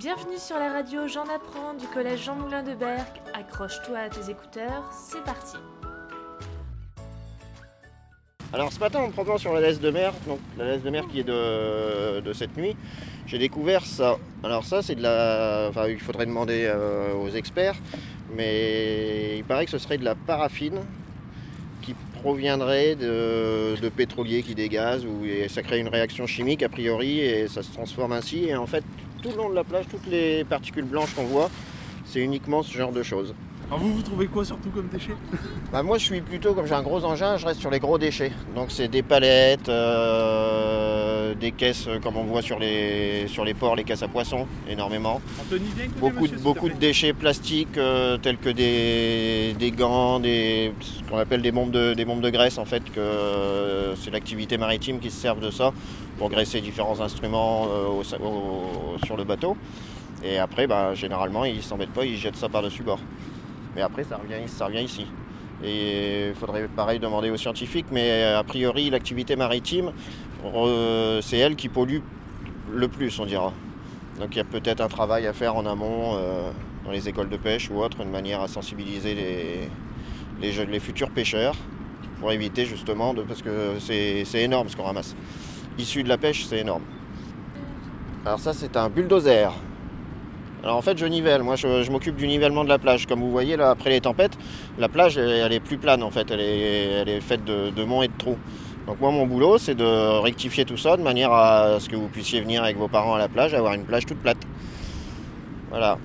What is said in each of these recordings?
Bienvenue sur la radio J'en apprends du collège Jean Moulin de Berck. Accroche-toi à tes écouteurs, c'est parti. Alors ce matin, en me promenant sur la laisse de mer, donc la laisse de mer qui est de, de cette nuit, j'ai découvert ça. Alors ça, c'est de la... Enfin, il faudrait demander euh, aux experts, mais il paraît que ce serait de la paraffine qui proviendrait de, de pétroliers qui dégazent, ou et ça crée une réaction chimique a priori, et ça se transforme ainsi. Et en fait, tout le long de la plage, toutes les particules blanches qu'on voit, c'est uniquement ce genre de choses. Alors vous, vous trouvez quoi surtout comme déchet? Bah, moi je suis plutôt comme j'ai un gros engin, je reste sur les gros déchets. Donc c'est des palettes, euh, des caisses euh, comme on voit sur les, sur les ports, les caisses à poissons, énormément. Écouter Beaucoup, monsieur, beaucoup de déchets plastiques euh, tels que des, des gants, des, ce qu'on appelle des bombes, de, des bombes de graisse en fait, que euh, c'est l'activité maritime qui se servent de ça pour graisser différents instruments euh, au sa- au- sur le bateau. Et après, bah, généralement, ils s'embêtent pas, ils jettent ça par-dessus bord. Mais après, ça revient, ça revient ici. Et il faudrait pareil demander aux scientifiques, mais a priori, l'activité maritime, c'est elle qui pollue le plus, on dira. Donc il y a peut-être un travail à faire en amont euh, dans les écoles de pêche ou autre, une manière à sensibiliser les, futurs pêcheurs pour éviter justement, de, parce que c'est énorme ce qu'on ramasse. Issu de la pêche, c'est énorme. Alors ça, c'est un bulldozer. Alors en fait, je nivelle. Moi, je, m'occupe du nivellement de la plage. Comme vous voyez là, après les tempêtes, la plage, elle, est plus plane en fait. Elle est, faite de monts et de trous. Donc moi, mon boulot, c'est de rectifier tout ça de manière à ce que vous puissiez venir avec vos parents à la plage, et avoir une plage toute plate. Voilà.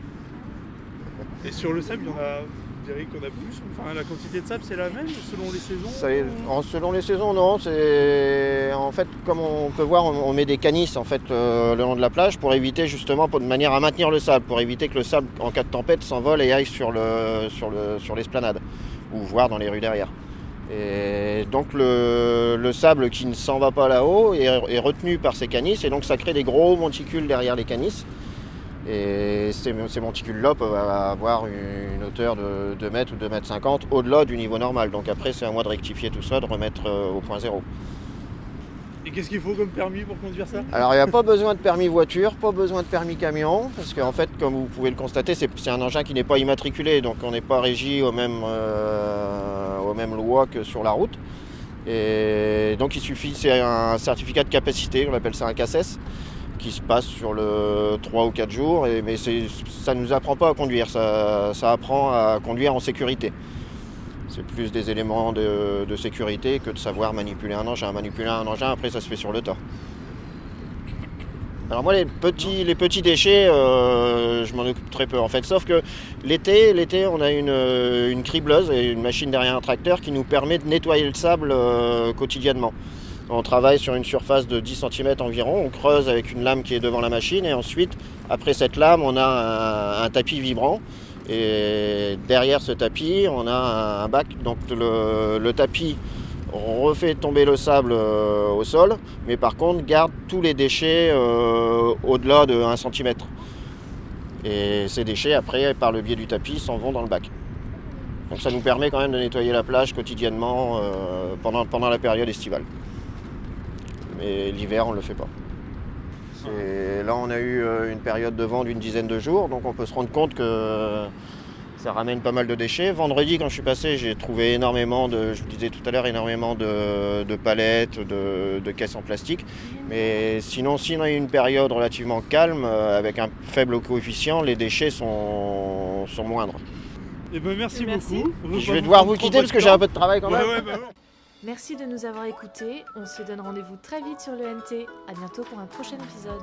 Et sur le sable, il y en a, vous qu'on a plus Enfin, la quantité de sable, c'est la même selon les saisons Ça est- en- selon les saisons, non. C'est en fait, comme on peut voir, on, on met des canisses en fait euh, le long de la plage pour éviter justement, pour, de manière à maintenir le sable, pour éviter que le sable, en cas de tempête, s'envole et aille sur le sur le sur l'esplanade ou voire dans les rues derrière. Et donc le, le sable qui ne s'en va pas là-haut est, est retenu par ces canisses et donc ça crée des gros monticules derrière les canisses. Et ces, ces monticules-là peuvent avoir une hauteur de 2 mètres ou 2 mètres 50 au-delà du niveau normal. Donc après, c'est à moi de rectifier tout ça, de remettre euh, au point zéro. Et qu'est-ce qu'il faut comme permis pour conduire ça? Alors il n'y a pas besoin de permis voiture, pas besoin de permis camion, parce qu'en fait, comme vous pouvez le constater, c'est un engin qui n'est pas immatriculé, donc on n'est pas régi aux mêmes, euh, mêmes lois que sur la route. Et donc il suffit, c'est un certificat de capacité, on appelle ça un CACES, qui se passe sur le 3 ou 4 jours, mais ça ne nous apprend pas à conduire, ça, apprend à conduire en sécurité. C'est plus des éléments de, de sécurité que de savoir manipuler un engin. Manipuler un engin, après, ça se fait sur le tas. Alors moi, les petits, les petits déchets, euh, je m'en occupe très peu en fait. Sauf que l'été, l'été, on a une, euh, une cribleuse et une machine derrière un tracteur qui nous permet de nettoyer le sable euh, quotidiennement. On travaille sur une surface de 10 cm environ, on creuse avec une lame qui est devant la machine et ensuite, après cette lame, on a un, un tapis vibrant et derrière ce tapis, on a un, bac. Donc le, le tapis refait tomber le sable euh, au sol, mais par contre garde tous les déchets euh, au-delà de 1 cm. Et ces déchets, après, par le biais du tapis, s'en vont dans le bac. Donc ça nous permet quand même de nettoyer la plage quotidiennement euh, pendant, pendant la période estivale. Mais l'hiver, on ne le fait pas. Et là, on a eu une période de vent d'une dizaine de jours, donc on peut se rendre compte que ça ramène pas mal de déchets. Vendredi, quand je suis passé, j'ai trouvé énormément de, je vous disais tout à l'heure, énormément de, de palettes, de, de caisses en plastique. Mais sinon, si on a eu une période relativement calme, euh, avec un faible coefficient, les déchets sont, sont moindres. Eh ben merci, Merci. beaucoup. Je vais devoir vous quitter parce que j'ai un peu de travail quand Ouais, même. ouais, bah ouais. Merci de nous avoir écoutés. On se donne rendez-vous très vite sur le NT. À bientôt pour un prochain épisode.